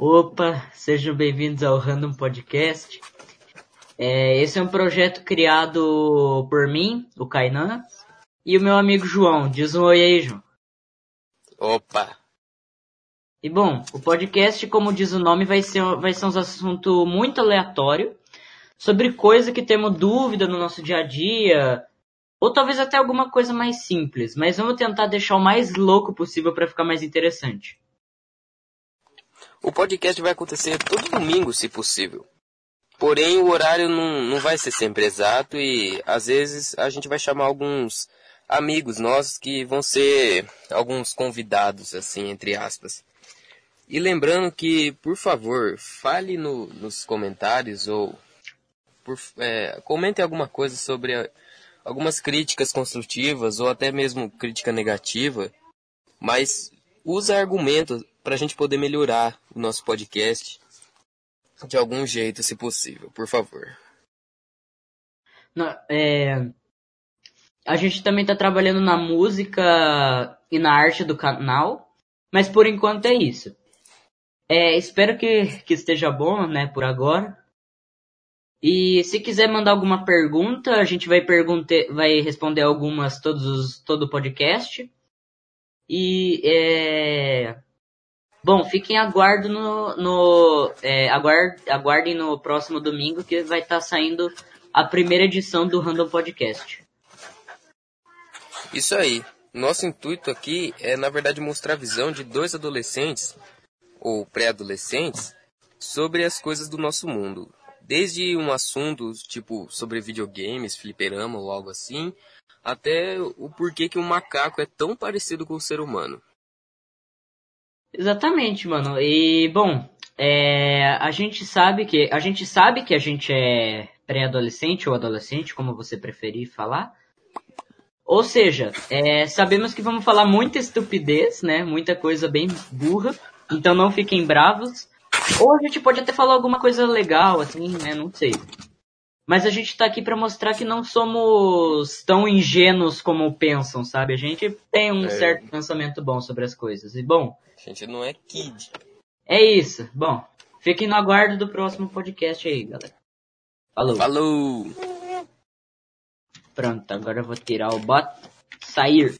Opa, sejam bem-vindos ao Random Podcast. É, esse é um projeto criado por mim, o Kainan, e o meu amigo João. Diz um oi aí, João. Opa! E bom, o podcast, como diz o nome, vai ser, vai ser um assunto muito aleatório, sobre coisa que temos dúvida no nosso dia a dia, ou talvez até alguma coisa mais simples, mas vamos tentar deixar o mais louco possível para ficar mais interessante. O podcast vai acontecer todo domingo, se possível. Porém, o horário não, não vai ser sempre exato e às vezes a gente vai chamar alguns amigos nossos que vão ser alguns convidados, assim, entre aspas. E lembrando que, por favor, fale no, nos comentários ou por, é, comente alguma coisa sobre a, algumas críticas construtivas ou até mesmo crítica negativa, mas use argumentos para a gente poder melhorar o nosso podcast de algum jeito, se possível, por favor. Não, é... A gente também está trabalhando na música e na arte do canal, mas por enquanto é isso. É, espero que, que esteja bom, né, por agora. E se quiser mandar alguma pergunta, a gente vai, vai responder algumas todos os, todo o podcast. E é, Bom, fiquem aguardo no, no é, aguard, aguardem no próximo domingo que vai estar tá saindo a primeira edição do Random Podcast. Isso aí. Nosso intuito aqui é, na verdade, mostrar a visão de dois adolescentes, ou pré-adolescentes, sobre as coisas do nosso mundo. Desde um assunto tipo sobre videogames, fliperama ou algo assim, até o porquê que um macaco é tão parecido com o ser humano. Exatamente, mano. E bom, é, a gente sabe que a gente sabe que a gente é pré-adolescente ou adolescente, como você preferir falar. Ou seja, é, sabemos que vamos falar muita estupidez, né? Muita coisa bem burra. Então não fiquem bravos. Ou a gente pode até falar alguma coisa legal, assim, né? Não sei. Mas a gente tá aqui para mostrar que não somos tão ingênuos como pensam, sabe? A gente tem um é. certo pensamento bom sobre as coisas. E bom. A gente não é kid. É isso. Bom, fiquem no aguardo do próximo podcast aí, galera. Falou. Falou. Pronto, agora eu vou tirar o bot. Sair.